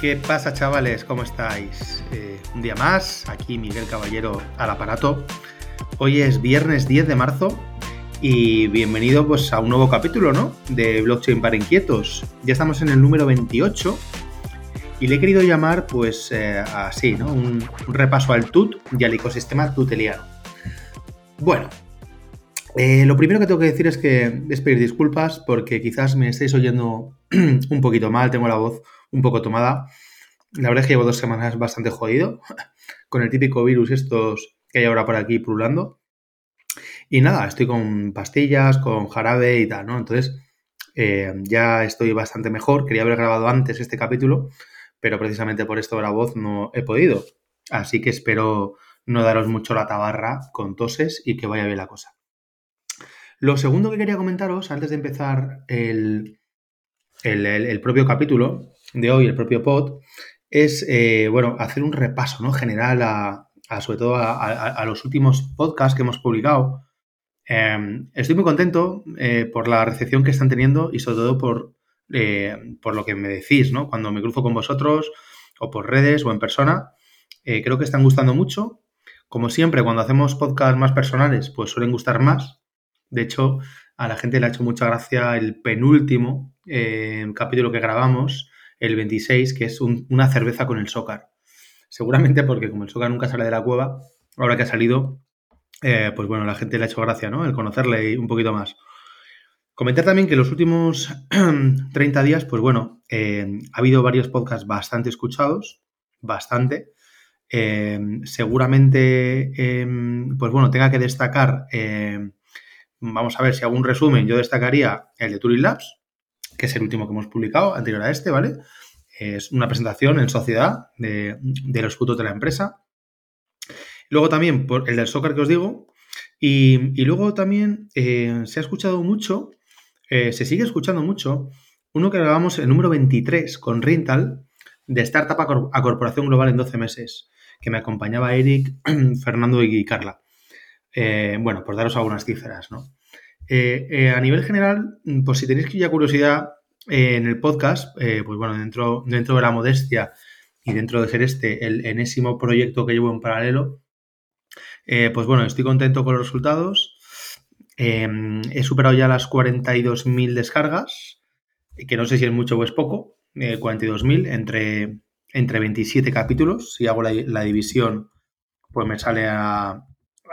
¿Qué pasa chavales? ¿Cómo estáis? Eh, un día más, aquí Miguel Caballero al aparato. Hoy es viernes 10 de marzo y bienvenido pues, a un nuevo capítulo ¿no? de Blockchain para Inquietos. Ya estamos en el número 28 y le he querido llamar pues eh, así, ¿no? Un, repaso al TUT y al ecosistema tuteliano. Bueno, eh, lo primero que tengo que decir es que es pedir disculpas porque quizás me estéis oyendo un poquito mal, tengo la voz un poco tomada. La verdad es que llevo dos semanas bastante jodido con el típico virus estos que hay ahora por aquí pululando. Y nada, estoy con pastillas, con jarabe y tal, ¿no? Entonces, eh, ya estoy bastante mejor. Quería haber grabado antes este capítulo, pero precisamente por esto de la voz no he podido. Así que espero no daros mucho la tabarra con toses y que vaya bien la cosa. Lo segundo que quería comentaros antes de empezar el, el propio capítulo de hoy, el propio pod, es, eh, bueno, hacer un repaso, ¿no? General a, sobre todo a, los últimos podcasts que hemos publicado. Em, estoy muy contento eh, por la recepción que están teniendo y sobre todo por, eh, por lo que me decís, ¿no? Cuando me cruzo con vosotros o por redes o en persona, creo que están gustando mucho. Como siempre, cuando hacemos podcasts más personales, pues suelen gustar más. De hecho, a la gente le ha hecho mucha gracia el penúltimo capítulo que grabamos, el 26, que es una cerveza con el Sócar. Seguramente porque como el Sócar nunca sale de la cueva, ahora que ha salido, eh, pues bueno, la gente le ha hecho gracia, ¿no? El conocerle un poquito más. Comentar también que los últimos 30 días, pues bueno, eh, ha habido varios podcasts bastante escuchados, bastante. Eh, seguramente, pues bueno, tenga que destacar, vamos a ver si hago un resumen, yo destacaría el de Turing Labs, que es el último que hemos publicado, anterior a este, ¿vale? Es una presentación en sociedad de, los frutos de la empresa. Luego también por el del soccer que os digo. Y, luego también eh, se ha escuchado mucho, eh, se sigue escuchando mucho, uno que grabamos el número 23 con Rental de Startup a Corporación Global en 12 meses, que me acompañaba Eric, Fernando y Carla. Eh, bueno, por daros algunas cifras, ¿no? Eh, eh, a nivel general, pues si tenéis ya curiosidad eh, en el podcast, pues bueno, dentro, dentro de la modestia y dentro de ser este el enésimo proyecto que llevo en paralelo, pues bueno, estoy contento con los resultados. he superado ya las 42.000 descargas, que no sé si es mucho o es poco, 42.000 entre, entre 27 capítulos. Si hago la división, pues me sale a,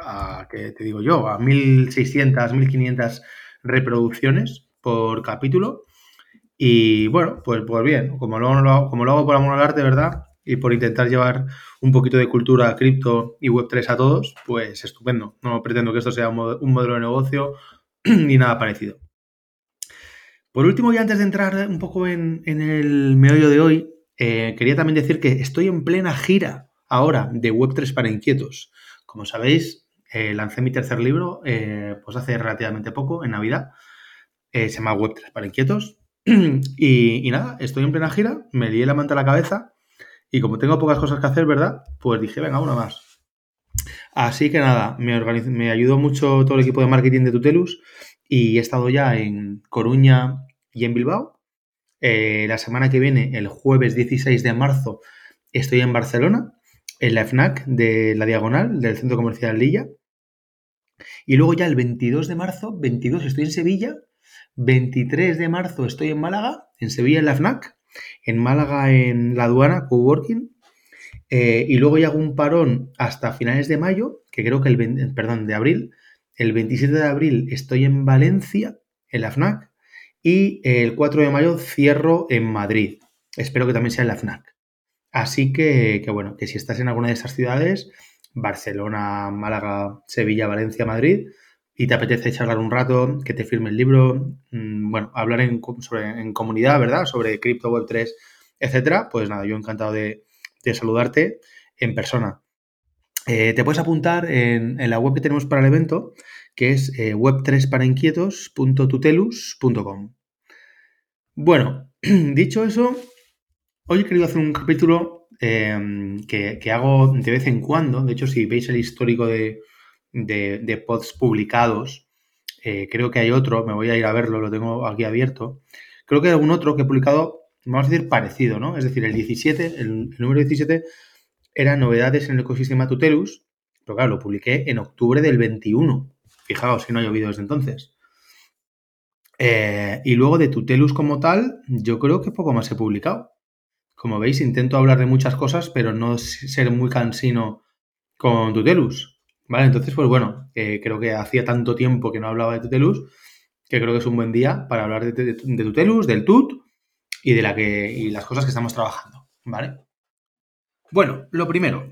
a, que te digo yo, a 1.600, 1.500 reproducciones por capítulo. Y bueno, pues, pues bien, como lo, hago, como lo hago por amor al arte, ¿verdad? Y por intentar llevar un poquito de cultura cripto y Web3 a todos, pues estupendo. No pretendo que esto sea un, modelo de negocio ni nada parecido. Por último, y antes de entrar un poco en, el meollo de hoy, eh, quería también decir que estoy en plena gira ahora de Web3 para inquietos. Como sabéis, eh, lancé mi tercer libro eh, pues hace relativamente poco, en Navidad. Eh, se llama Web3 para inquietos. y, nada, estoy en plena gira, me lié la manta a la cabeza y como tengo pocas cosas que hacer, ¿verdad? Pues dije, venga, una más. Así que nada, me, me ayudó mucho todo el equipo de marketing de Tutelus y he estado ya en Coruña y en Bilbao. la semana que viene, el jueves 16 de marzo, estoy en Barcelona, en la FNAC de la Diagonal del Centro Comercial Lilla. Y luego ya el 22 de marzo, 22 estoy en Sevilla, 23 de marzo estoy en Málaga, en Sevilla en la FNAC, en Málaga en la aduana, coworking, eh, y luego ya hago un parón hasta finales de mayo, que creo que el, perdón, de abril, el 27 de abril estoy en Valencia, en la FNAC, y el 4 de mayo cierro en Madrid. Espero que también sea en la FNAC. Así que, que bueno, que si estás en alguna de esas ciudades, Barcelona, Málaga, Sevilla, Valencia, Madrid, y te apetece charlar un rato, que te firme el libro, mm, bueno, hablar en, en comunidad, ¿verdad? Sobre cripto, web 3, etcétera, pues nada, yo encantado de, saludarte en persona. Eh, te puedes apuntar en, la web que tenemos para el evento, que es eh, web3parainquietos.tutelus.com. Bueno, dicho eso, hoy he querido hacer un capítulo Em, que, hago de vez en cuando. De hecho, si veis el histórico de, de, pods publicados, eh, creo que hay otro, me voy a ir a verlo, lo tengo aquí abierto. Creo que hay algún otro que he publicado vamos a decir, parecido, ¿no? Es decir, el 17, el, número 17 era novedades en el ecosistema Tutelus, pero claro, lo publiqué en octubre del 21. Fijaos si no ha llovido desde entonces. Eh, y luego de Tutelus como tal, yo creo que poco más he publicado. Como veis, intento hablar de muchas cosas, pero no ser muy cansino con Tutelus. ¿Vale? Entonces, pues bueno, creo que hacía tanto tiempo que no hablaba de Tutelus que creo que es un buen día para hablar de, Tutelus, del Tut y de la que, y las cosas que estamos trabajando. ¿Vale? Bueno, lo primero,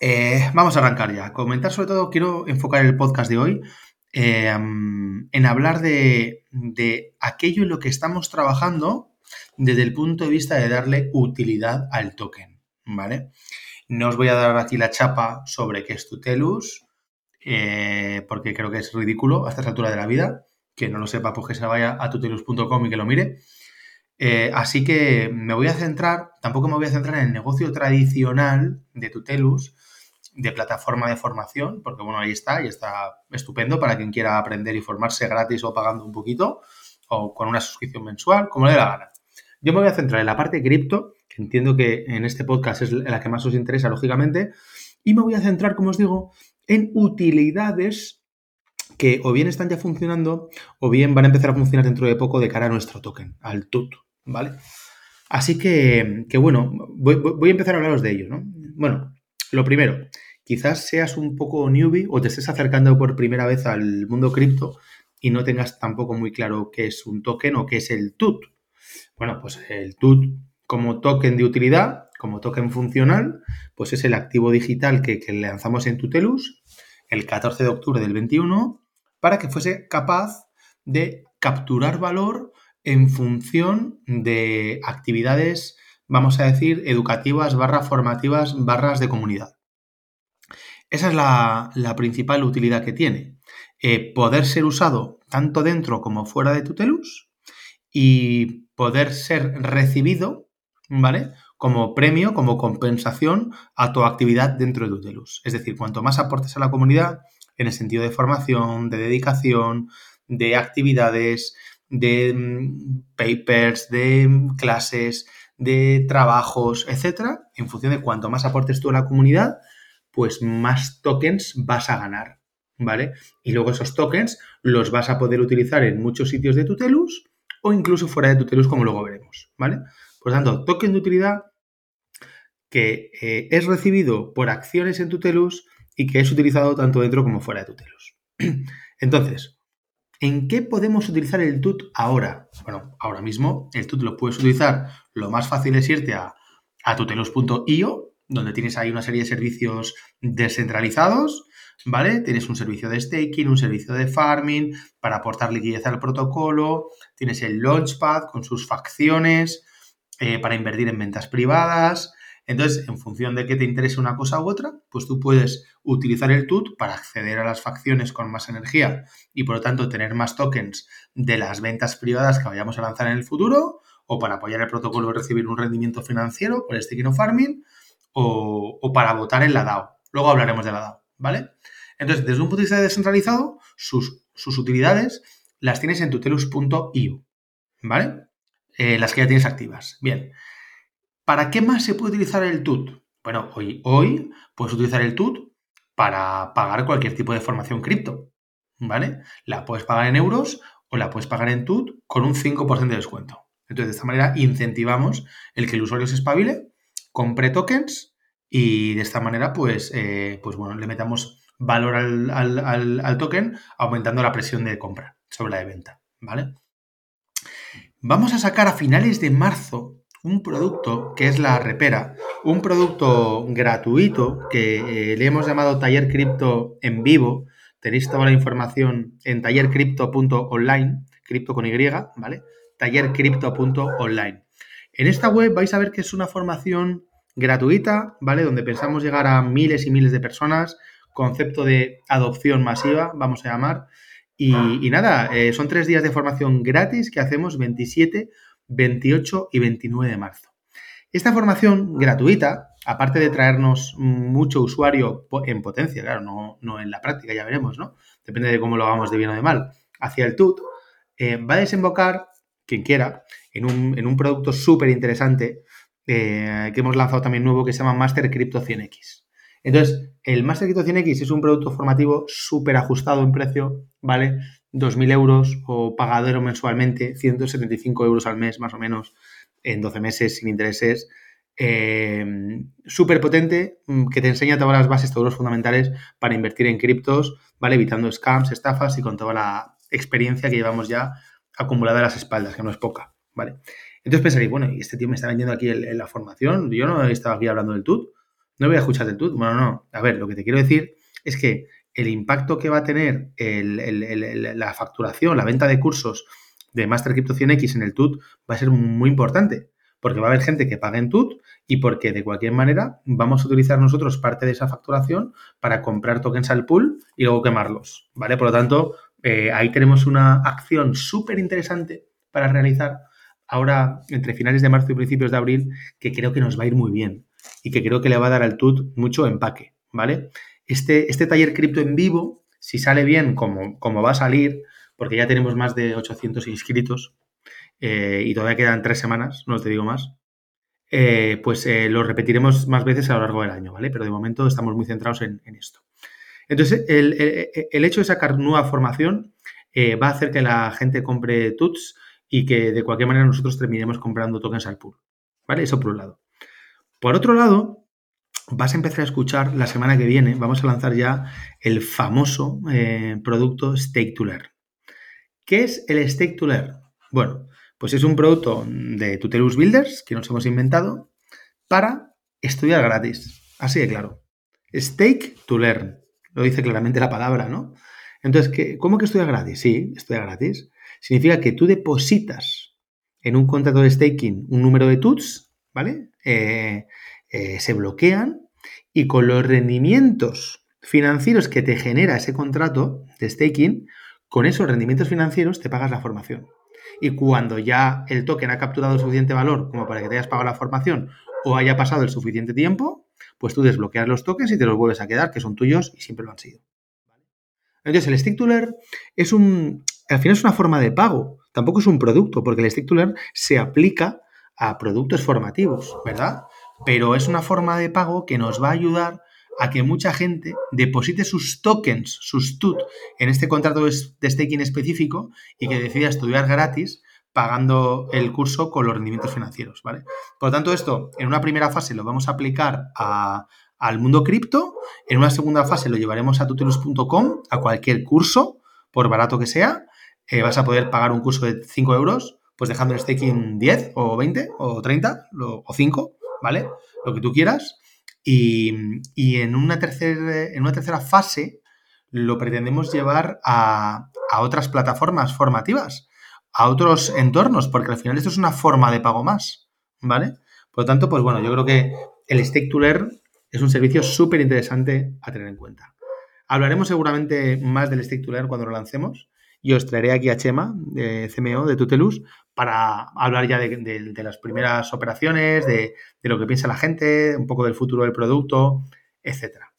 eh, vamos a arrancar ya. Comentar sobre todo, quiero enfocar el podcast de hoy eh, en hablar de, de, aquello en lo que estamos trabajando desde el punto de vista de darle utilidad al token, ¿vale? No os voy a dar aquí la chapa sobre qué es Tutelus, eh, porque creo que es ridículo a esta altura de la vida. Que no lo sepa, pues que se vaya a tutelus.com y que lo mire. Eh, así que me voy a centrar, tampoco me voy a centrar en el negocio tradicional de Tutelus, de plataforma de formación, porque bueno, ahí está y está estupendo para quien quiera aprender y formarse gratis o pagando un poquito o con una suscripción mensual, como le dé la gana. Yo me voy a centrar en la parte cripto, que entiendo que en este podcast es la que más os interesa, lógicamente, y me voy a centrar, como os digo, en utilidades que o bien están ya funcionando o bien van a empezar a funcionar dentro de poco de cara a nuestro token, al TUT, ¿vale? Así que, bueno, voy, voy, a empezar a hablaros de ello, ¿no? Bueno, lo primero, quizás seas un poco newbie o te estés acercando por primera vez al mundo cripto y no tengas tampoco muy claro qué es un token o qué es el TUT. Bueno, pues el TUT como token de utilidad, como token funcional, pues es el activo digital que, lanzamos en Tutelus el 14 de octubre del 21 para que fuese capaz de capturar valor en función de actividades, vamos a decir, educativas, barras formativas, barras de comunidad. Esa es la, principal utilidad que tiene. Eh, poder ser usado tanto dentro como fuera de Tutelus y poder ser recibido, ¿vale? Como premio, como compensación a tu actividad dentro de Tutelus. Es decir, cuanto más aportes a la comunidad, en el sentido de formación, de dedicación, de actividades, de mm, papers, de mm, clases, de trabajos, etcétera, en función de cuanto más aportes tú a la comunidad, pues más tokens vas a ganar, ¿vale? Y luego esos tokens los vas a poder utilizar en muchos sitios de Tutelus o incluso fuera de Tutelus, como luego veremos, ¿vale? Por tanto, token de utilidad que eh, es recibido por acciones en Tutelus y que es utilizado tanto dentro como fuera de Tutelus. Entonces, ¿en qué podemos utilizar el TUT ahora? Bueno, ahora mismo el TUT lo puedes utilizar, lo más fácil es irte a, a tutelus.io, donde tienes ahí una serie de servicios descentralizados ¿vale? Tienes un servicio de staking, un servicio de farming para aportar liquidez al protocolo, tienes el Launchpad con sus facciones eh, para invertir en ventas privadas. Entonces, en función de que te interese una cosa u otra, pues tú puedes utilizar el TUT para acceder a las facciones con más energía y por lo tanto tener más tokens de las ventas privadas que vayamos a lanzar en el futuro o para apoyar el protocolo y recibir un rendimiento financiero por staking o farming o, o para votar en la DAO. Luego hablaremos de la DAO. ¿Vale? Entonces, desde un punto de vista descentralizado, sus, utilidades las tienes en tutelus.io, ¿vale? Eh, las que ya tienes activas. Bien. ¿Para qué más se puede utilizar el TUT? Bueno, hoy, hoy puedes utilizar el TUT para pagar cualquier tipo de formación cripto, ¿vale? La puedes pagar en euros o la puedes pagar en TUT con un 5% de descuento. Entonces, de esta manera incentivamos el que el usuario se espabile, compre tokens y de esta manera, pues, eh, pues bueno, le metamos valor al, token aumentando la presión de compra sobre la de venta, ¿vale? Vamos a sacar a finales de marzo un producto que es la repera, un producto gratuito que eh, le hemos llamado Taller Cripto en vivo. Tenéis toda la información en tallercrypto.online, cripto con Y, ¿vale? tallercrypto.online. En esta web vais a ver que es una formación gratuita, ¿vale? Donde pensamos llegar a miles y miles de personas, concepto de adopción masiva, vamos a llamar. Y, nada, eh, son tres días de formación gratis que hacemos 27, 28 y 29 de marzo. Esta formación gratuita, aparte de traernos mucho usuario en potencia, claro, no, no en la práctica, ya veremos, ¿no? Depende de cómo lo hagamos de bien o de mal, hacia el TUT, eh, va a desembocar, quien quiera, en un, producto súper interesante eh, que hemos lanzado también nuevo que se llama Master Crypto 100X. Entonces, el Master Crypto 100X es un producto formativo súper ajustado en precio, ¿vale? 2.000 euros o pagadero mensualmente, 175 euros al mes más o menos en 12 meses sin intereses. Eh, súper potente mm, que te enseña todas las bases, todos los fundamentales para invertir en criptos, ¿vale? Evitando scams, estafas y con toda la experiencia que llevamos ya acumulada a las espaldas, que no es poca, ¿vale? Entonces pensaréis, bueno, y este tío me está vendiendo aquí la formación, yo no he estado aquí hablando del TUT, no voy a escuchar del TUT. Bueno, no, a ver, lo que te quiero decir es que el impacto que va a tener la facturación, la venta de cursos de Master Crypto 100X en el TUT va a ser muy importante, porque va a haber gente que pague en TUT y porque de cualquier manera vamos a utilizar nosotros parte de esa facturación para comprar tokens al pool y luego quemarlos, ¿vale? Por lo tanto, eh, ahí tenemos una acción súper interesante para realizar ahora entre finales de marzo y principios de abril que creo que nos va a ir muy bien y que creo que le va a dar al TUT mucho empaque, ¿vale? Este, este taller cripto en vivo, si sale bien como, como va a salir, porque ya tenemos más de 800 inscritos eh, y todavía quedan tres semanas, no te digo más, eh, pues eh, lo repetiremos más veces a lo largo del año, ¿vale? Pero de momento estamos muy centrados en, esto. Entonces, el, hecho de sacar nueva formación va a hacer que la gente compre TUTS y que de cualquier manera nosotros terminemos comprando tokens al pool, ¿vale? Eso por un lado. Por otro lado, vas a empezar a escuchar la semana que viene, vamos a lanzar ya el famoso eh, producto Stake to Learn. ¿Qué es el Stake to Learn? Bueno, pues es un producto de Tutelus Builders que nos hemos inventado para estudiar gratis. Así de claro. Stake to Learn. Lo dice claramente la palabra, ¿no? Entonces, ¿cómo que estudia gratis? Sí, estudia gratis. Significa que tú depositas en un contrato de staking un número de tuts, ¿vale? Eh, eh, se bloquean y con los rendimientos financieros que te genera ese contrato de staking, con esos rendimientos financieros te pagas la formación. Y cuando ya el token ha capturado el suficiente valor como para que te hayas pagado la formación o haya pasado el suficiente tiempo, pues tú desbloqueas los tokens y te los vuelves a quedar, que son tuyos y siempre lo han sido. Entonces, el Stick es un. Al final es una forma de pago, tampoco es un producto, porque el Stick to Learn se aplica a productos formativos, ¿verdad? pero es una forma de pago que nos va a ayudar a que mucha gente deposite sus tokens, sus TUT, en este contrato de staking específico y que decida estudiar gratis pagando el curso con los rendimientos financieros, ¿vale? Por lo tanto, esto en una primera fase lo vamos a aplicar al mundo cripto, en una segunda fase lo llevaremos a tutelus.com, a cualquier curso, por barato que sea, eh, vas a poder pagar un curso de 5 euros, pues dejando el staking 10 o 20 o 30 o 5, ¿vale? Lo que tú quieras. Y, en, una tercera, en una tercera fase lo pretendemos llevar a, otras plataformas formativas, a otros entornos, porque al final esto es una forma de pago más, ¿vale? Por lo tanto, pues bueno, yo creo que el Stake to Learn es un servicio súper interesante a tener en cuenta. Hablaremos seguramente más del Stake to cuando lo lancemos y os traeré aquí a Chema, de CMO, de Tutelus, para hablar ya de, las primeras operaciones, de, lo que piensa la gente, un poco del futuro del producto, etcétera.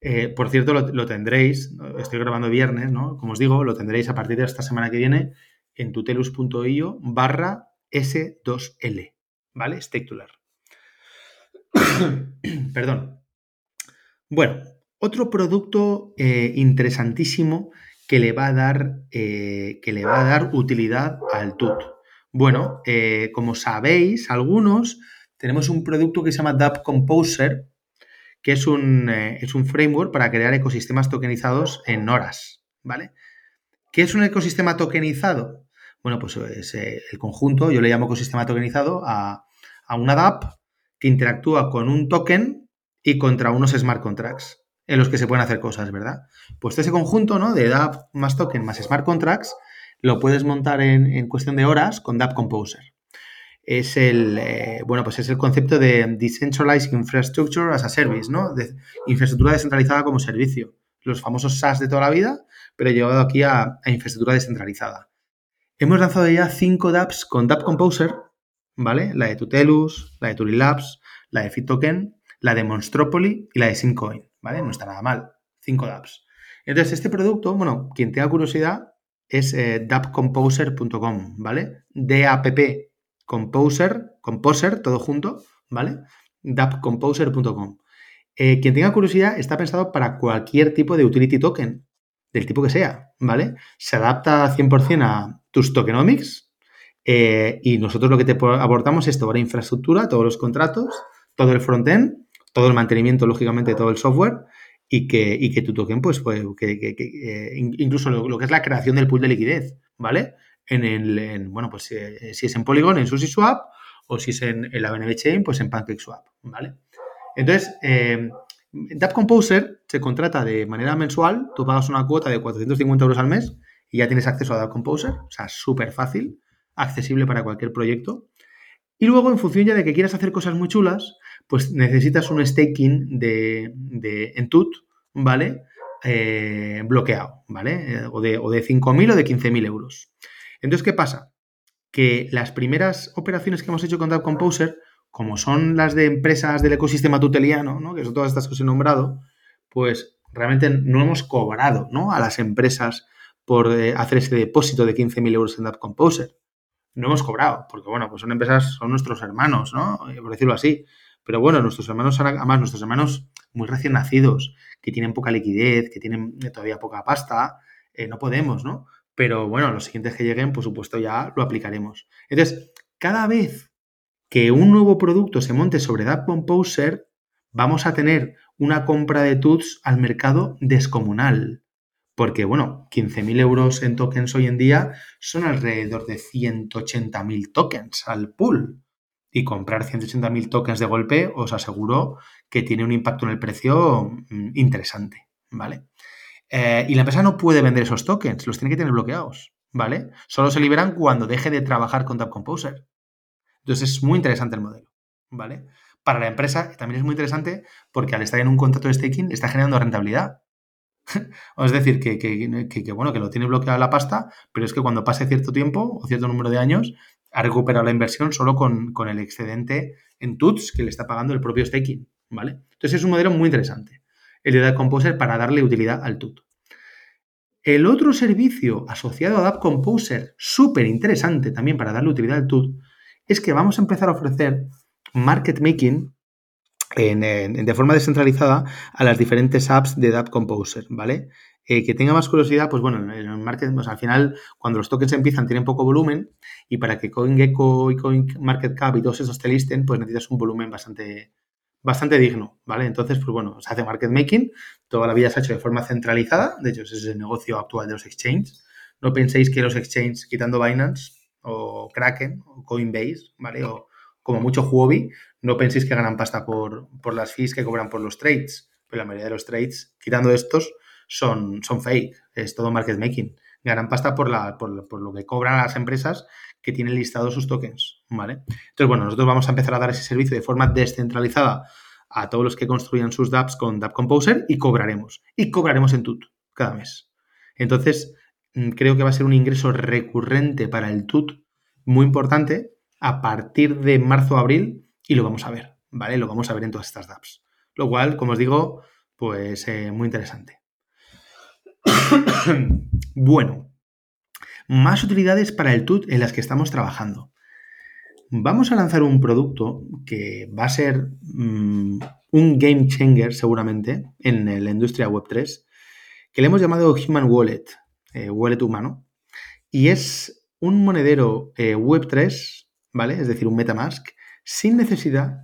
Eh, por cierto, lo, tendréis, estoy grabando viernes, ¿no? Como os digo, lo tendréis a partir de esta semana que viene en tutelus.io barra S2L, ¿vale? Stecular. Perdón. Bueno, otro producto eh, interesantísimo que le va a dar, eh, que le va a dar utilidad al TUT. Bueno, eh, como sabéis, algunos tenemos un producto que se llama DApp Composer, que es un, eh, es un framework para crear ecosistemas tokenizados en horas, ¿vale? ¿Qué es un ecosistema tokenizado? Bueno, pues es el conjunto, yo le llamo ecosistema tokenizado a, a una DApp que interactúa con un token y contra unos smart contracts en los que se pueden hacer cosas, ¿verdad? Pues ese conjunto, ¿no? De DApp más token más smart contracts, lo puedes montar en, cuestión de horas con DApp Composer. Es el, eh, bueno, pues es el concepto de Decentralized Infrastructure as a Service, ¿no? De infraestructura descentralizada como servicio. Los famosos SaaS de toda la vida, pero llevado aquí a, infraestructura descentralizada. Hemos lanzado ya cinco dApps con DApp Composer, ¿vale? La de Tutelus, la de Turilabs, la de FitToken, la de Monstropoly y la de Simcoin. ¿Vale? No está nada mal. 5 dApps. Entonces, este producto, bueno, quien tenga curiosidad es eh, dappcomposer.com, ¿vale? D-A-P-P Composer, Composer, todo junto, ¿vale? dapcomposer.com. Eh, quien tenga curiosidad, está pensado para cualquier tipo de utility token, del tipo que sea, ¿vale? Se adapta 100% a tus tokenomics eh, y nosotros lo que te aportamos es toda la infraestructura, todos los contratos, todo el frontend, todo el mantenimiento, lógicamente, todo el software y que, y que tu token, pues, pues que, eh, incluso lo, que es la creación del pool de liquidez, ¿vale? En el, bueno, pues si es en Polygon, en SushiSwap o si es en, en la BNB Chain, pues en PancakeSwap, ¿vale? Entonces, eh, Composer se contrata de manera mensual, tú pagas una cuota de 450 euros al mes y ya tienes acceso a Dap Composer, o sea, súper fácil, accesible para cualquier proyecto. Y luego, en función ya de que quieras hacer cosas muy chulas, pues necesitas un staking de, de en TUT, ¿vale? Eh, bloqueado, ¿vale? Eh, o de, o de 5.000 o de 15.000 euros. Entonces, ¿qué pasa? Que las primeras operaciones que hemos hecho con Dap Composer como son las de empresas del ecosistema tuteliano, ¿no? que son todas estas que os he nombrado, pues realmente no hemos cobrado ¿no? a las empresas por eh, hacer ese depósito de 15.000 euros en App Composer. No hemos cobrado, porque bueno, pues son empresas, son nuestros hermanos, ¿no? Por decirlo así. Pero bueno, nuestros hermanos, además, nuestros hermanos muy recién nacidos, que tienen poca liquidez, que tienen todavía poca pasta, eh, no podemos, ¿no? Pero bueno, los siguientes que lleguen, por supuesto, ya lo aplicaremos. Entonces, cada vez que un nuevo producto se monte sobre Dap Composer, vamos a tener una compra de TUTS al mercado descomunal. Porque, bueno, 15.000 euros en tokens hoy en día son alrededor de 180.000 tokens al pool. Y comprar 180.000 tokens de golpe, os aseguro que tiene un impacto en el precio mm, interesante, ¿vale? Eh, y la empresa no puede vender esos tokens, los tiene que tener bloqueados, ¿vale? Solo se liberan cuando deje de trabajar con Dap Composer. Entonces es muy interesante el modelo, ¿vale? Para la empresa también es muy interesante porque al estar en un contrato de staking está generando rentabilidad. es decir, que, bueno, que lo tiene bloqueado la pasta, pero es que cuando pase cierto tiempo o cierto número de años, ha recuperado la inversión solo con, el excedente en TUTS que le está pagando el propio staking, ¿vale? Entonces es un modelo muy interesante, el de Dap Composer para darle utilidad al TUT. El otro servicio asociado a Dap Composer, súper interesante también para darle utilidad al TUT, es que vamos a empezar a ofrecer market making de forma descentralizada a las diferentes apps de Dap Composer, ¿vale? Eh, que tenga más curiosidad, pues bueno, en el market, pues al final, cuando los tokens empiezan, tienen poco volumen y para que CoinGecko y CoinMarketCap y todos esos te listen, pues necesitas un volumen bastante, bastante digno, ¿vale? Entonces, pues bueno, se hace market making, toda la vida se ha hecho de forma centralizada, de hecho, ese es el negocio actual de los exchanges. No penséis que los exchanges, quitando Binance, o Kraken o Coinbase, ¿vale? O como mucho Huobi, no penséis que ganan pasta por, las fees que cobran por los trades, pero la mayoría de los trades, quitando estos, son, son fake, es todo market making. Ganan pasta por, la, por, lo que cobran las empresas que tienen listados sus tokens, ¿vale? Entonces, bueno, nosotros vamos a empezar a dar ese servicio de forma descentralizada a todos los que construyan sus dApps con Dap Composer y cobraremos. Y cobraremos en TUT cada mes. Entonces, Mm, creo que va a ser un ingreso recurrente para el TUT muy importante a partir de marzo-abril y lo vamos a ver, ¿vale? Lo vamos a ver en todas estas dApps. Lo cual, como os digo, pues eh, muy interesante. bueno, más utilidades para el TUT en las que estamos trabajando. Vamos a lanzar un producto que va a ser mm, un game changer seguramente en la industria Web3, que le hemos llamado Human Wallet eh, wallet humano, y es un monedero eh, Web3, ¿vale? Es decir, un Metamask, sin necesidad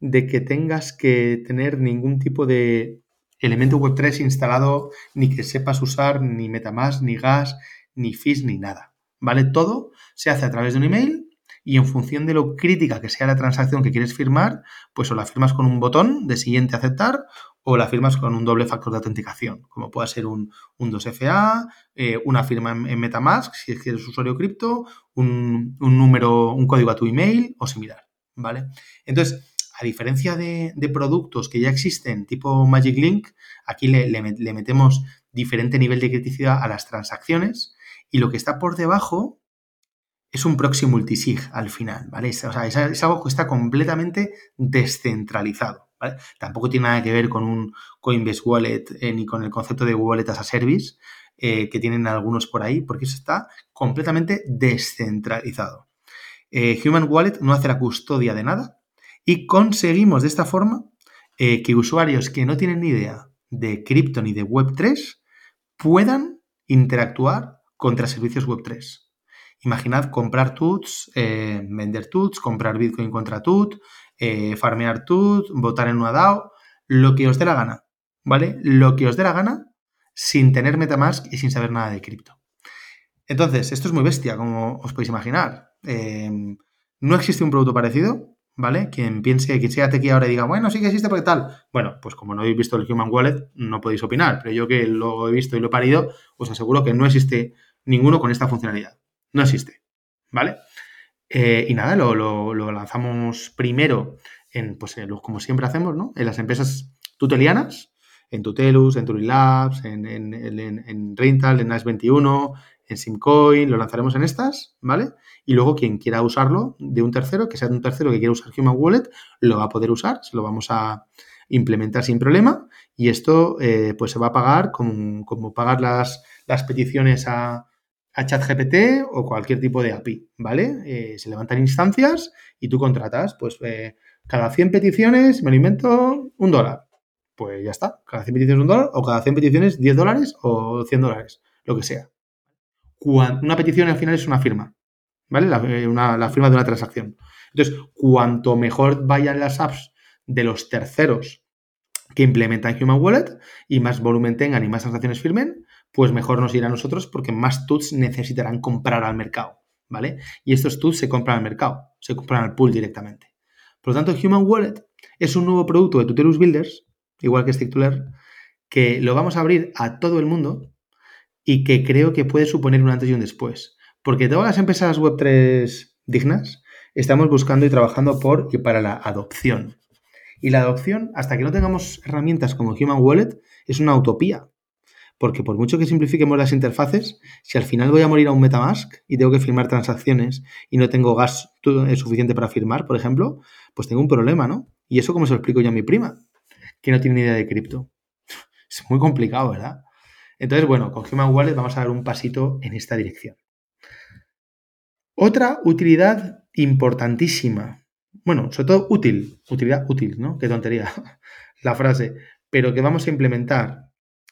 de que tengas que tener ningún tipo de elemento Web3 instalado, ni que sepas usar ni Metamask, ni Gas, ni FIS, ni nada, ¿vale? Todo se hace a través de un email y en función de lo crítica que sea la transacción que quieres firmar, pues o la firmas con un botón de siguiente aceptar o la firmas con un doble factor de autenticación, como pueda ser un, 2FA, eh, una firma en, Metamask, si eres usuario cripto, un, número, un código a tu email o similar, ¿vale? Entonces, a diferencia de, productos que ya existen, tipo Magic Link, aquí le, metemos diferente nivel de criticidad a las transacciones y lo que está por debajo es un proxy multisig al final, ¿vale? O sea, es algo que está completamente descentralizado. Tampoco tiene nada que ver con un Coinbase Wallet eh, ni con el concepto de Wallet as a Service eh, que tienen algunos por ahí, porque eso está completamente descentralizado. eh, Human Wallet no hace la custodia de nada y conseguimos de esta forma eh, que usuarios que no tienen ni idea de cripto ni de Web3 puedan interactuar contra servicios Web3. Imaginad comprar TUTs, eh, vender TUTs, comprar Bitcoin contra TUT, farmear TUT, votar en una DAO, lo que os dé la gana, ¿vale? Lo que os dé la gana sin tener Metamask y sin saber nada de cripto. Entonces, esto es muy bestia, como os podéis imaginar. No existe un producto parecido, ¿vale? Quien piense, quien sea tequi ahora y diga, bueno, sí que existe porque tal. Bueno, pues como no habéis visto el Human Wallet, no podéis opinar, pero yo que lo he visto y lo he parido, os aseguro que no existe ninguno con esta funcionalidad. No existe, ¿vale? Eh, y nada, lo, lanzamos primero en, pues, como siempre hacemos, ¿no? En las empresas tutelianas, en Tutelus, en Turilabs, en, en, en, Rental, en NAS21, en Simcoin, lo lanzaremos en estas, ¿vale? Y luego quien quiera usarlo de un tercero, que sea de un tercero que quiera usar Human Wallet, lo va a poder usar, se lo vamos a implementar sin problema y esto eh, pues se va a pagar como, pagar las, las peticiones a, a ChatGPT o cualquier tipo de API, ¿vale? Eh, se levantan instancias y tú contratas, pues eh, cada 100 peticiones, me lo invento, un dólar. Pues ya está, cada 100 peticiones un dólar o cada 100 peticiones 10 dólares o 100 dólares, lo que sea una petición al final es una firma, ¿vale? Eh, la, firma de una transacción. Entonces, cuanto mejor vayan las apps de los terceros que implementan Human Wallet y más volumen tengan y más transacciones firmen, pues mejor nos irá a nosotros porque más tuts necesitarán comprar al mercado, ¿vale? Y estos tuts se compran al mercado, se compran al pool directamente. Por lo tanto, Human Wallet es un nuevo producto de Tutelus Builders, igual que Sticktuler, que lo vamos a abrir a todo el mundo y que creo que puede suponer un antes y un después. Porque todas las empresas Web3 dignas estamos buscando y trabajando por y para la adopción. Y la adopción, hasta que no tengamos herramientas como Human Wallet, es una utopía. Porque por mucho que simplifiquemos las interfaces, si al final voy a morir a un Metamask y tengo que firmar transacciones y no tengo gas suficiente para firmar, por ejemplo, pues tengo un problema, ¿no? Y eso como se lo explico yo a mi prima, que no tiene ni idea de cripto. Es muy complicado, ¿verdad? Entonces, bueno, con Human Wallet vamos a dar un pasito en esta dirección. Otra utilidad importantísima, bueno, sobre todo útil, utilidad útil, ¿no? Qué tontería la frase, pero que vamos a implementar.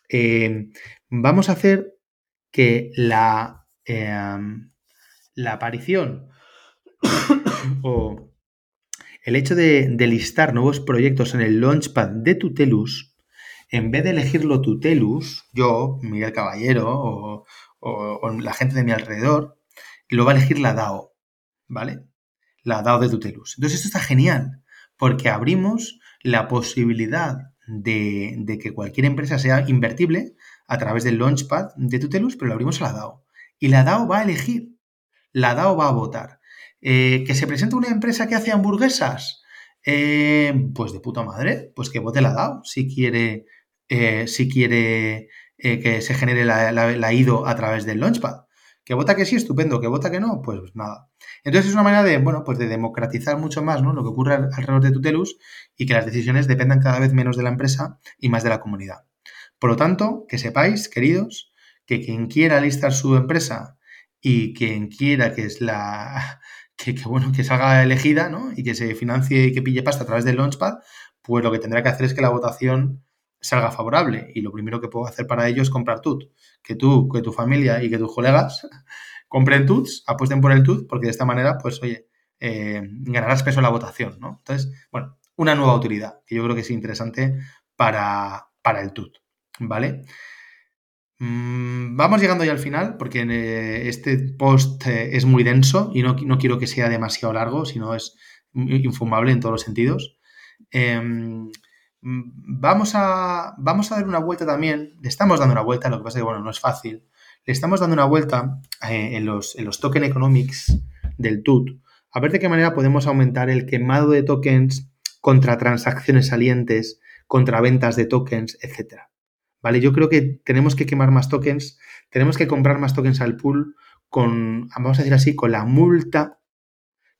Eh, vamos a hacer que la, em, la aparición o el hecho de, de listar nuevos proyectos en el Launchpad de Tutelus en vez de elegirlo Tutelus, yo, Miguel Caballero o, la gente de mi alrededor, lo va a elegir la DAO, ¿vale? La DAO de Tutelus. Entonces esto está genial, porque abrimos la posibilidad de, que cualquier empresa sea invertible a través del Launchpad de Tutelus, pero lo abrimos a la DAO. Y la DAO va a elegir, la DAO va a votar. Eh, ¿Que se presenta una empresa que hace hamburguesas? Eh, pues de puta madre, pues que vote la DAO si quiere eh, si quiere eh, que se genere la, IDO a través del Launchpad. Que vota que sí, estupendo, que vota que no, pues nada. Entonces es una manera de, bueno, pues de democratizar mucho más ¿no? lo que ocurre alrededor de Tutelus y que las decisiones dependan cada vez menos de la empresa y más de la comunidad. Por lo tanto, que sepáis, queridos, que quien quiera listar su empresa y quien quiera que es la que, que, bueno que salga elegida ¿no? y que se financie y que pille pasta a través del Launchpad, pues lo que tendrá que hacer es que la votación salga favorable. Y lo primero que puedo hacer para ello es comprar TUT. Que tú, que tu familia y que tus colegas compren TUTs, apuesten por el TUT, porque de esta manera, pues oye, eh, ganarás peso en la votación, ¿no? Entonces, bueno, una nueva utilidad que yo creo que es interesante para, el TUT, ¿vale? Mm, vamos llegando ya al final, porque eh, este post eh, es muy denso y no, no, quiero que sea demasiado largo, sino es infumable en todos los sentidos. Mm, vamos a, vamos a dar una vuelta también, le estamos dando una vuelta, lo que pasa es que, bueno, no es fácil, le estamos dando una vuelta eh, en, los, en los token economics del TUT, a ver de qué manera podemos aumentar el quemado de tokens contra transacciones salientes, contra ventas de tokens, etcétera. ¿Vale? Yo creo que tenemos que quemar más tokens, tenemos que comprar más tokens al pool con, vamos a decir así, con la multa,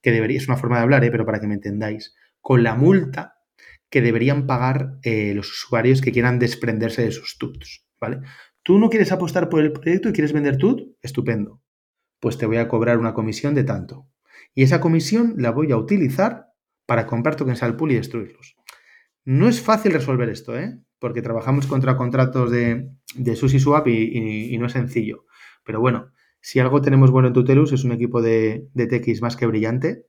que debería, es una forma de hablar, ¿eh? pero para que me entendáis, con la multa que deberían pagar eh, los usuarios que quieran desprenderse de sus tuts, ¿vale? Tú no quieres apostar por el proyecto y quieres vender tut, estupendo. Pues te voy a cobrar una comisión de tanto. Y esa comisión la voy a utilizar para comprar tokens al pool y destruirlos. No es fácil resolver esto, ¿eh? porque trabajamos contra contratos de, de y, y, no es sencillo. Pero bueno, si algo tenemos bueno en Tutelus es un equipo de, de TX más que brillante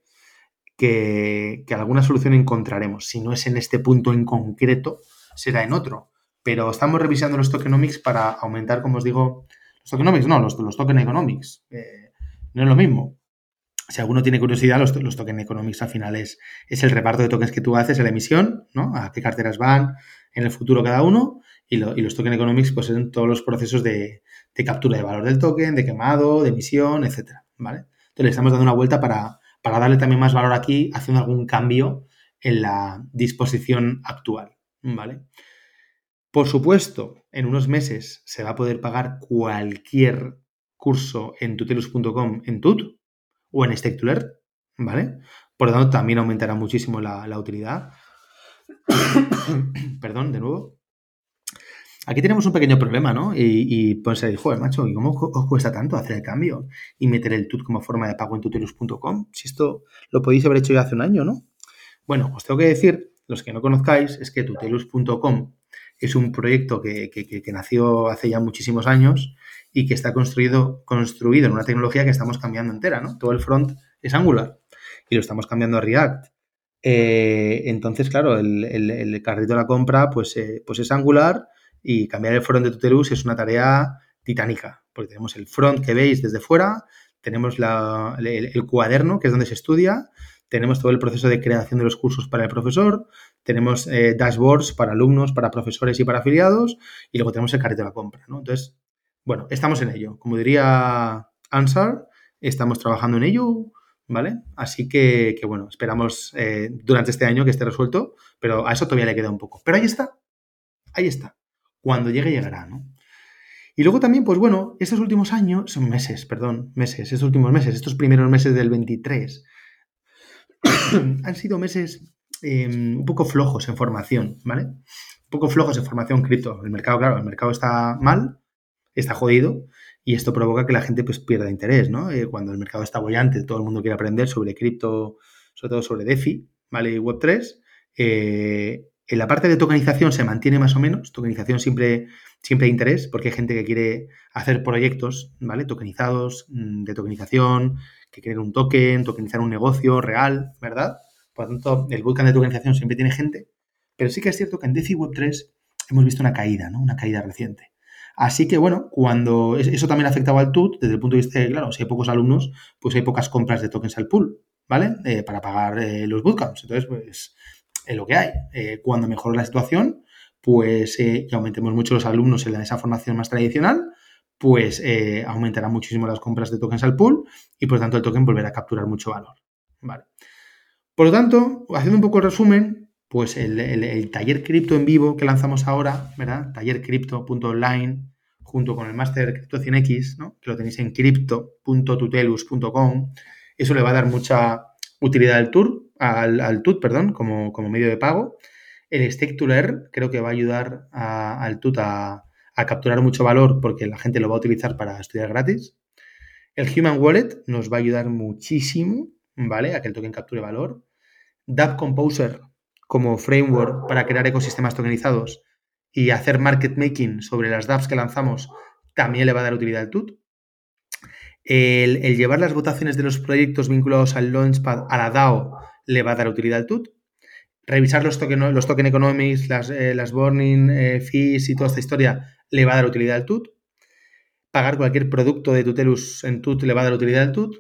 que, alguna solución encontraremos. Si no es en este punto en concreto, será en otro. Pero estamos revisando los tokenomics para aumentar, como os digo, los tokenomics, no, los, los token economics. Eh, no es lo mismo si alguno tiene curiosidad, los, los token economics al final es, el reparto de tokens que tú haces en la emisión, ¿no? A qué carteras van en el futuro cada uno. Y, los token economics, pues son todos los procesos de, captura de valor del token, de quemado, de emisión, etcétera, ¿vale? Entonces le estamos dando una vuelta para, para darle también más valor aquí, haciendo algún cambio en la disposición actual, ¿vale? Por supuesto, en unos meses se va a poder pagar cualquier curso en tutelus.com en tut, o en Stake ¿vale? Por lo tanto, también aumentará muchísimo la, utilidad. Perdón, de nuevo. Aquí tenemos un pequeño problema, ¿no? Y, y pues joder, macho, ¿y cómo os cuesta tanto hacer el cambio y meter el tut como forma de pago en tutelus.com? Si esto lo podéis haber hecho ya hace un año, ¿no? Bueno, os tengo que decir, los que no conozcáis, es que tutelus.com es un proyecto que, que, nació hace ya muchísimos años y que está construido, construido en una tecnología que estamos cambiando entera, ¿no? Todo el front es Angular y lo estamos cambiando a React. Eh, entonces, claro, el, carrito de la compra pues, eh, pues es Angular y cambiar el front de Tutelus es una tarea titánica, porque tenemos el front que veis desde fuera, tenemos el, cuaderno, que es donde se estudia, tenemos todo el proceso de creación de los cursos para el profesor, tenemos eh, dashboards para alumnos, para profesores y para afiliados, y luego tenemos el carrito de la compra. Entonces, bueno, estamos en ello. Como diría Ansar, estamos trabajando en ello, ¿vale? Así que, bueno, esperamos eh, durante este año que esté resuelto, pero a eso todavía le queda un poco. Pero ahí está, ahí está. Cuando llegue, llegará, ¿no? Y luego también, pues bueno, estos últimos años, son meses, perdón, meses, estos últimos meses, estos primeros meses del 23, han sido meses em, un poco flojos en formación, ¿vale? Un poco flojos en formación cripto. El mercado, claro, el mercado está mal, está jodido y esto provoca que la gente pues pierda interés, ¿no? Eh, cuando el mercado está bollante, todo el mundo quiere aprender sobre cripto, sobre todo sobre DeFi, ¿vale? Y Web3. Eh, en la parte de tokenización se mantiene más o menos, tokenización siempre, siempre hay interés, porque hay gente que quiere hacer proyectos, ¿vale? Tokenizados, mm, de tokenización, que quieren un token, tokenizar un negocio real, ¿verdad? Por lo tanto, el bootcamp de tokenización siempre tiene gente, pero sí que es cierto que en DeFi Web3 hemos visto una caída, ¿no? Una caída reciente. Así que, bueno, cuando eso también afectaba al TUT, desde el punto de vista de, claro, si hay pocos alumnos, pues hay pocas compras de tokens al pool, ¿vale? Eh, para pagar eh, los bootcamps. Entonces, pues, es lo que hay. Eh, cuando mejore la situación, pues, y aumentemos mucho los alumnos en esa formación más tradicional, pues aumentará muchísimo las compras de tokens al pool y, por tanto, el token volverá a capturar mucho valor, ¿vale? Por lo tanto, haciendo un poco el resumen, pues el, taller cripto en vivo que lanzamos ahora, ¿verdad? Tallercrypto.online junto con el máster Crypto 100X, ¿no? Que lo tenéis en crypto.tutelus.com. Eso le va a dar mucha utilidad al tour, al, TUT, perdón, como, medio de pago. El Stake to creo que va a ayudar al TUT a, capturar mucho valor porque la gente lo va a utilizar para estudiar gratis. El Human Wallet nos va a ayudar muchísimo, ¿vale? A que el token capture valor. DApp Composer como framework para crear ecosistemas tokenizados y hacer market making sobre las dApps que lanzamos, también le va a dar utilidad al TUT. El, llevar las votaciones de los proyectos vinculados al Launchpad a la DAO le va a dar utilidad al TUT. Revisar los token, los economics, las, eh, las burning eh, fees y toda esta historia le va a dar utilidad al TUT. Pagar cualquier producto de Tutelus en TUT le va a dar utilidad al TUT.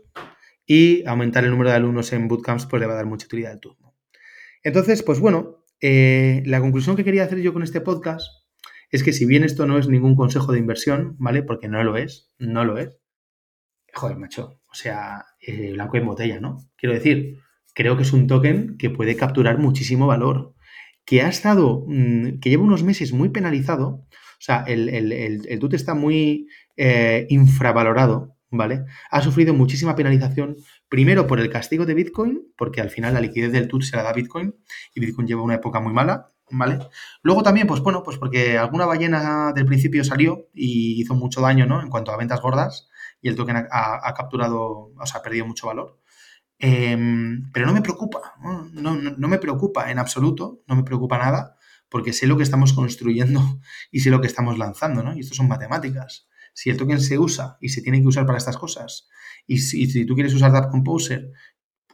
Y aumentar el número de alumnos en bootcamps pues le va a dar mucha utilidad al TUT. Entonces, pues bueno, eh, la conclusión que quería hacer yo con este podcast es que si bien esto no es ningún consejo de inversión, ¿vale? Porque no lo es, no lo es. Joder, macho, o sea, eh, blanco en botella, ¿no? Quiero decir, creo que es un token que puede capturar muchísimo valor, que ha estado, mm, que lleva unos meses muy penalizado, o sea, el, el, TUT está muy eh, infravalorado, ¿vale? Ha sufrido muchísima penalización Primero por el castigo de Bitcoin, porque al final la liquidez del TUT se la da Bitcoin y Bitcoin lleva una época muy mala, ¿vale? Luego también, pues bueno, pues porque alguna ballena del principio salió y hizo mucho daño, ¿no? En cuanto a ventas gordas y el token ha, capturado, o sea, ha perdido mucho valor. Em, pero no me preocupa, ¿no? No, me preocupa en absoluto, no me preocupa nada, porque sé lo que estamos construyendo y sé lo que estamos lanzando, ¿no? Y esto son matemáticas. Si el token se usa y se tiene que usar para estas cosas, y si, tú quieres usar Dap Composer,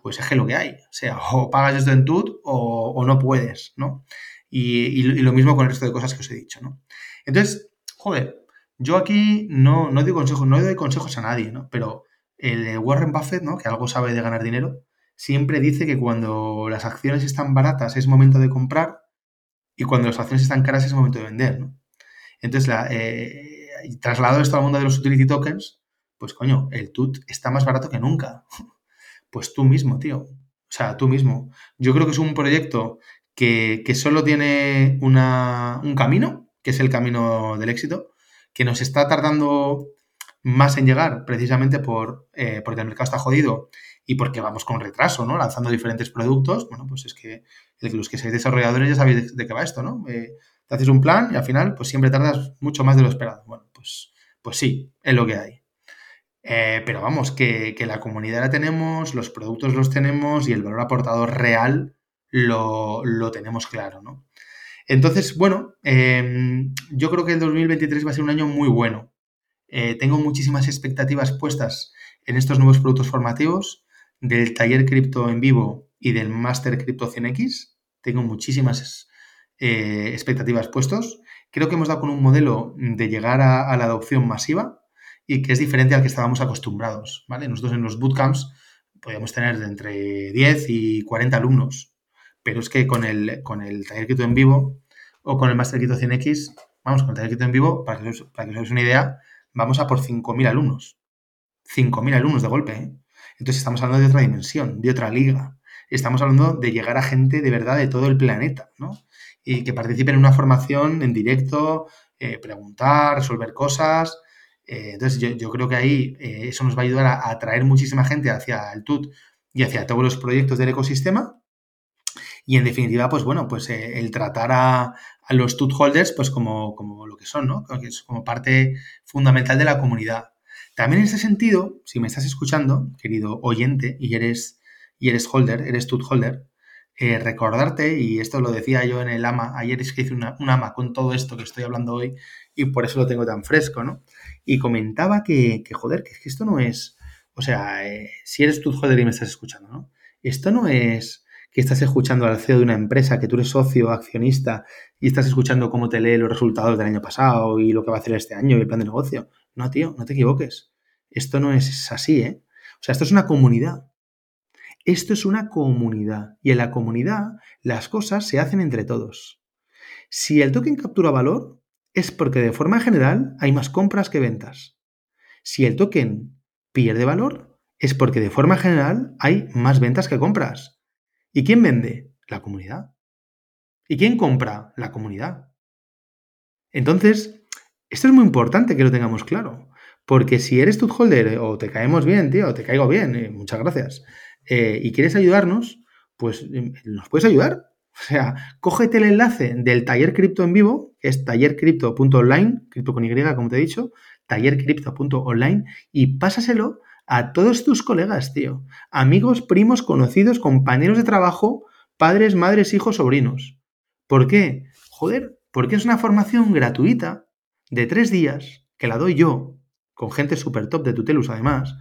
pues es lo que hay. O sea, o pagas esto en TUT o, no puedes, ¿no? Y, lo mismo con el resto de cosas que os he dicho, ¿no? Entonces, joder, yo aquí no, no doy consejos, no doy consejos a nadie, ¿no? Pero el Warren Buffett, ¿no? Que algo sabe de ganar dinero, siempre dice que cuando las acciones están baratas es momento de comprar y cuando las acciones están caras es momento de vender, ¿no? Entonces, la, eh, trasladado esto al mundo de los utility tokens, pues coño, el TUT está más barato que nunca. Pues tú mismo, tío. O sea, tú mismo. Yo creo que es un proyecto que, solo tiene un camino, que es el camino del éxito, que nos está tardando más en llegar precisamente por, eh, porque el mercado está jodido y porque vamos con retraso, ¿no? Lanzando diferentes productos. Bueno, pues es que los que seáis desarrolladores ya sabéis de, qué va esto, ¿no? Eh, te haces un plan y al final, pues siempre tardas mucho más de lo esperado. Bueno, pues, pues sí, es lo que hay. Eh, pero vamos, que, la comunidad la tenemos, los productos los tenemos y el valor aportado real lo, lo tenemos claro, ¿no? Entonces, bueno, em, yo creo que el 2023 va a ser un año muy bueno. Eh, tengo muchísimas expectativas puestas en estos nuevos productos formativos del taller cripto en vivo y del Master Cripto 100X. Tengo muchísimas eh, expectativas puestos. Creo que hemos dado con un modelo de llegar a, la adopción masiva y que es diferente al que estábamos acostumbrados. ¿vale? Nosotros en los bootcamps podíamos tener de entre 10 y 40 alumnos, pero es que con el, con el taller cripto en vivo o con el Master Cripto 100X, vamos, con el taller cripto en vivo, para que os hagáis una idea, vamos a por 5.000 alumnos. 5.000 alumnos de golpe. ¿eh? Entonces estamos hablando de otra dimensión, de otra liga. Estamos hablando de llegar a gente de verdad de todo el planeta, ¿no? Y que participen en una formación en directo, eh, preguntar, resolver cosas. Eh, entonces yo, creo que ahí eso nos va a ayudar a, atraer muchísima gente hacia el TUT y hacia todos los proyectos del ecosistema. Y en definitiva, pues bueno, pues el tratar a, a los TUT holders pues como, como lo que son, ¿no? como parte fundamental de la comunidad. También en ese sentido, si me estás escuchando, querido oyente, y eres, y eres holder, eres TUT holder, eh, recordarte, y esto lo decía yo en el AMA, ayer es que hice una, un AMA con todo esto que estoy hablando hoy, y por eso lo tengo tan fresco, ¿no? Y comentaba que, que joder, que, esto no es, o sea, eh, si eres holder y me estás escuchando, ¿no? Esto no es que estás escuchando al CEO de una empresa, que tú eres socio, accionista, y estás escuchando cómo te lee los resultados del año pasado y lo que va a hacer este año y el plan de negocio. No, tío, no te equivoques. Esto no es así, ¿eh? O sea, esto es una comunidad. Esto es una comunidad. Y en la comunidad las cosas se hacen entre todos. Si el token captura valor, es porque de forma general hay más compras que ventas. Si el token pierde valor, es porque de forma general hay más ventas que compras. ¿Y quién vende? La comunidad. ¿Y quién compra? La comunidad. Entonces, esto es muy importante que lo tengamos claro. Porque si eres holder o te caemos bien, tío, o te caigo bien, eh, muchas gracias, eh, y quieres ayudarnos, pues nos puedes ayudar. O sea, cógete el enlace del taller cripto en vivo, que es tallercrypto.online, cripto con Y, como te he dicho, tallercrypto.online, y pásaselo a todos tus colegas, tío. Amigos, primos, conocidos, compañeros de trabajo, padres, madres, hijos, sobrinos. ¿Por qué? Joder, porque es una formación gratuita de tres días que la doy yo, con gente súper top de Tutelus además,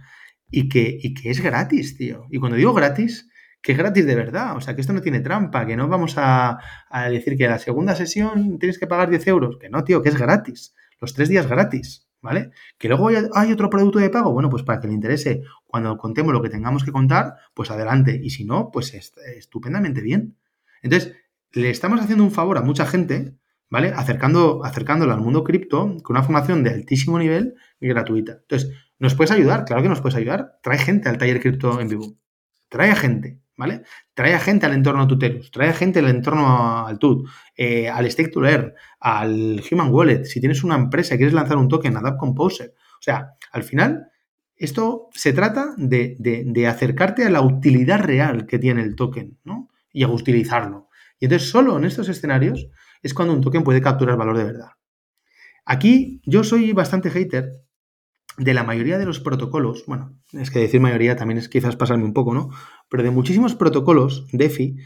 y que, y que es gratis, tío. Y cuando digo gratis, que es gratis de verdad. O sea, que esto no tiene trampa, que no vamos a, a decir que la segunda sesión tienes que pagar 10 euros. Que no, tío, que es gratis. Los tres días gratis. ¿Vale? Que luego hay, otro producto de pago, bueno, pues para que le interese, cuando contemos lo que tengamos que contar, pues adelante. Y si no, pues estupendamente bien. Entonces, le estamos haciendo un favor a mucha gente, ¿vale? Acercando, acercándola al mundo cripto con una formación de altísimo nivel y gratuita. Entonces, ¿nos puedes ayudar? Claro que nos puedes ayudar. Trae gente al taller cripto en vivo. Trae a gente. ¿Vale? Trae a gente al entorno Tutelus, trae a gente al entorno al TUT, eh, al Stake to Learn, al Human Wallet. Si tienes una empresa y quieres lanzar un token, Adapt Composer. O sea, al final, esto se trata de, acercarte a la utilidad real que tiene el token, ¿no? Y a utilizarlo. Y entonces, solo en estos escenarios es cuando un token puede capturar valor de verdad. Aquí yo soy bastante hater de la mayoría de los protocolos, bueno, es que decir mayoría también es quizás pasarme un poco, ¿no? Pero de muchísimos protocolos DeFi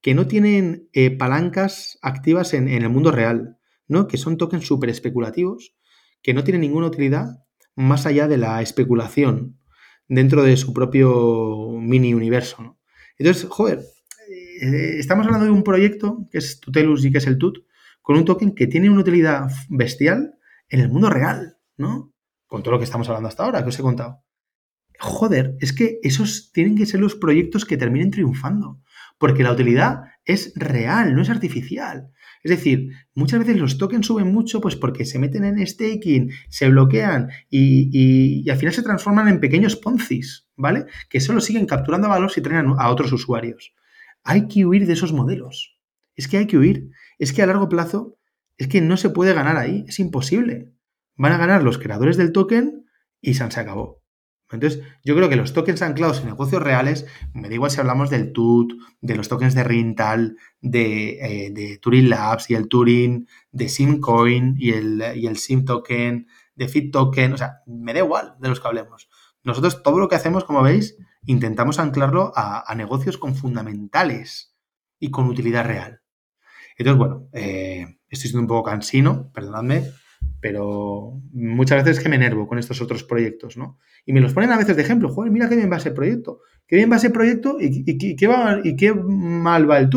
que no tienen eh, palancas activas en, el mundo real, ¿no? Que son tokens súper especulativos, que no tienen ninguna utilidad más allá de la especulación dentro de su propio mini universo, ¿no? Entonces, joder, eh, estamos hablando de un proyecto que es Tutelus y que es el TUT, con un token que tiene una utilidad bestial en el mundo real, ¿no? Con todo lo que estamos hablando hasta ahora, que os he contado. Joder, es que esos tienen que ser los proyectos que terminen triunfando, porque la utilidad es real, no es artificial. Es decir, muchas veces los tokens suben mucho pues porque se meten en staking, se bloquean y, al final se transforman en pequeños poncis, ¿vale? Que solo siguen capturando valor si traen a otros usuarios. Hay que huir de esos modelos. Es que hay que huir. Es que a largo plazo, es que no se puede ganar ahí. Es imposible. Van a ganar los creadores del token y se acabó. Entonces, yo creo que los tokens anclados en negocios reales, me da igual si hablamos del TUT, de los tokens de Rintal, de, eh, Turing Labs y el Turing, de Simcoin y el, y el Sim Token, de Fit Token, o sea, me da igual de los que hablemos. Nosotros todo lo que hacemos, como veis, intentamos anclarlo a, negocios con fundamentales y con utilidad real. Entonces, bueno, eh, estoy siendo un poco cansino, perdonadme, pero muchas veces que me enervo con estos otros proyectos, ¿no? Y me los ponen a veces de ejemplo, joder, mira qué bien va ese proyecto, qué bien va ese proyecto y, qué, va, y qué mal va el.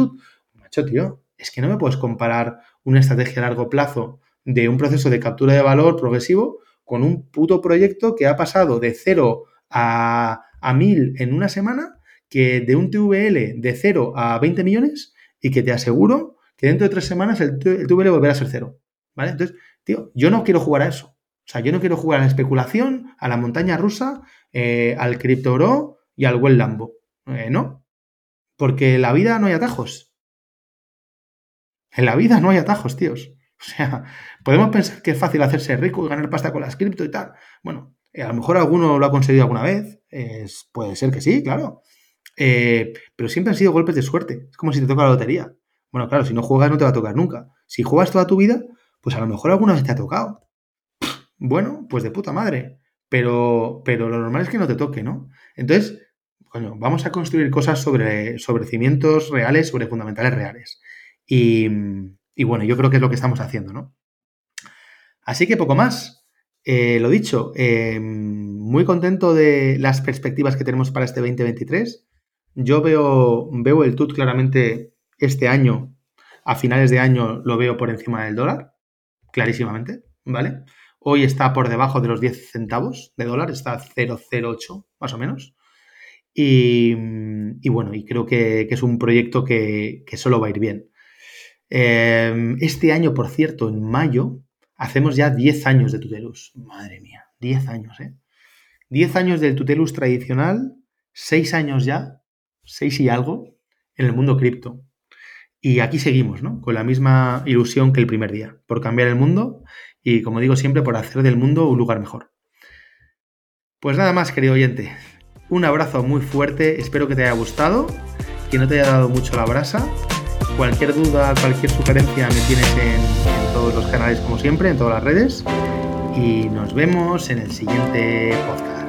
Macho, tío, es que no me puedes comparar una estrategia a largo plazo de un proceso de captura de valor progresivo con un puto proyecto que ha pasado de cero a, a 1000 en una semana que de un TVL de 0 a 20 millones y que te aseguro que dentro de tres semanas el, TVL volverá a ser cero. ¿Vale? Entonces, yo no quiero jugar a eso. O sea, yo no quiero jugar a la especulación, a la montaña rusa, eh, al cripto oro y al buen Lambo. Eh, no. Porque en la vida no hay atajos. En la vida no hay atajos, tíos. O sea, podemos pensar que es fácil hacerse rico y ganar pasta con las cripto y tal. Bueno, eh, a lo mejor alguno lo ha conseguido alguna vez, puede ser que sí, claro. Eh, pero siempre han sido golpes de suerte. Es como si te toca la lotería. Bueno, claro, si no juegas no te va a tocar nunca. Si juegas toda tu vida, pues a lo mejor alguna vez te ha tocado. Bueno, pues de puta madre. Pero, pero lo normal es que no te toque, ¿no? Entonces, coño, vamos a construir cosas sobre, sobre cimientos reales, sobre fundamentales reales. Y, y bueno, yo creo que es lo que estamos haciendo, ¿no? Así que poco más. Eh, lo dicho, eh, muy contento de las perspectivas que tenemos para este 2023. Yo veo, veo el TUT claramente este año, a finales de año lo veo por encima del dólar, clarísimamente, ¿vale? Hoy está por debajo de los 10 centavos de dólar, está 0,08 más o menos. Y, bueno, y creo que, es un proyecto que, solo va a ir bien. Eh, este año, por cierto, en mayo, hacemos ya 10 años de Tutelus. Madre mía, 10 años, ¿eh? 10 años del Tutelus tradicional, 6 años ya, 6 y algo, en el mundo cripto. Y aquí seguimos, ¿no? Con la misma ilusión que el primer día, por cambiar el mundo y, como digo siempre, por hacer del mundo un lugar mejor. Pues nada más, querido oyente. Un abrazo muy fuerte, espero que te haya gustado, que no te haya dado mucho la brasa Cualquier duda, cualquier sugerencia me tienes en, todos los canales como siempre, en todas las redes. Y nos vemos en el siguiente podcast.